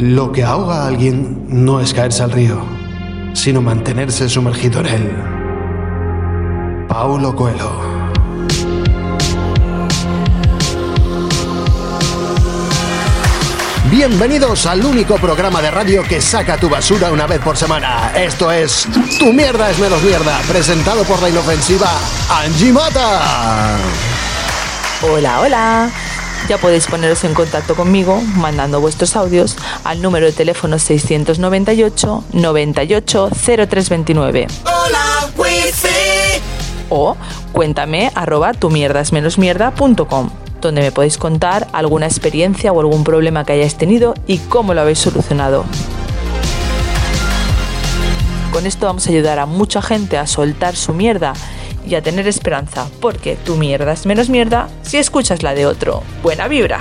Lo que ahoga a alguien no es caerse al río, sino mantenerse sumergido en él. Paulo Coelho. Bienvenidos al único programa de radio que saca tu basura una vez por semana. Esto es Tu mierda es menos mierda, presentado por la inofensiva Angie Mata. Hola, hola. Ya podéis poneros en contacto conmigo mandando vuestros audios al número de teléfono 698 98 0329. Hola, wifi. O cuéntame arroba tu mierdas menos mierda.com donde me podéis contar alguna experiencia o algún problema que hayáis tenido y cómo lo habéis solucionado. Con esto vamos a ayudar a mucha gente a soltar su mierda y a tener esperanza, porque tu mierda es menos mierda si escuchas la de otro. Buena vibra.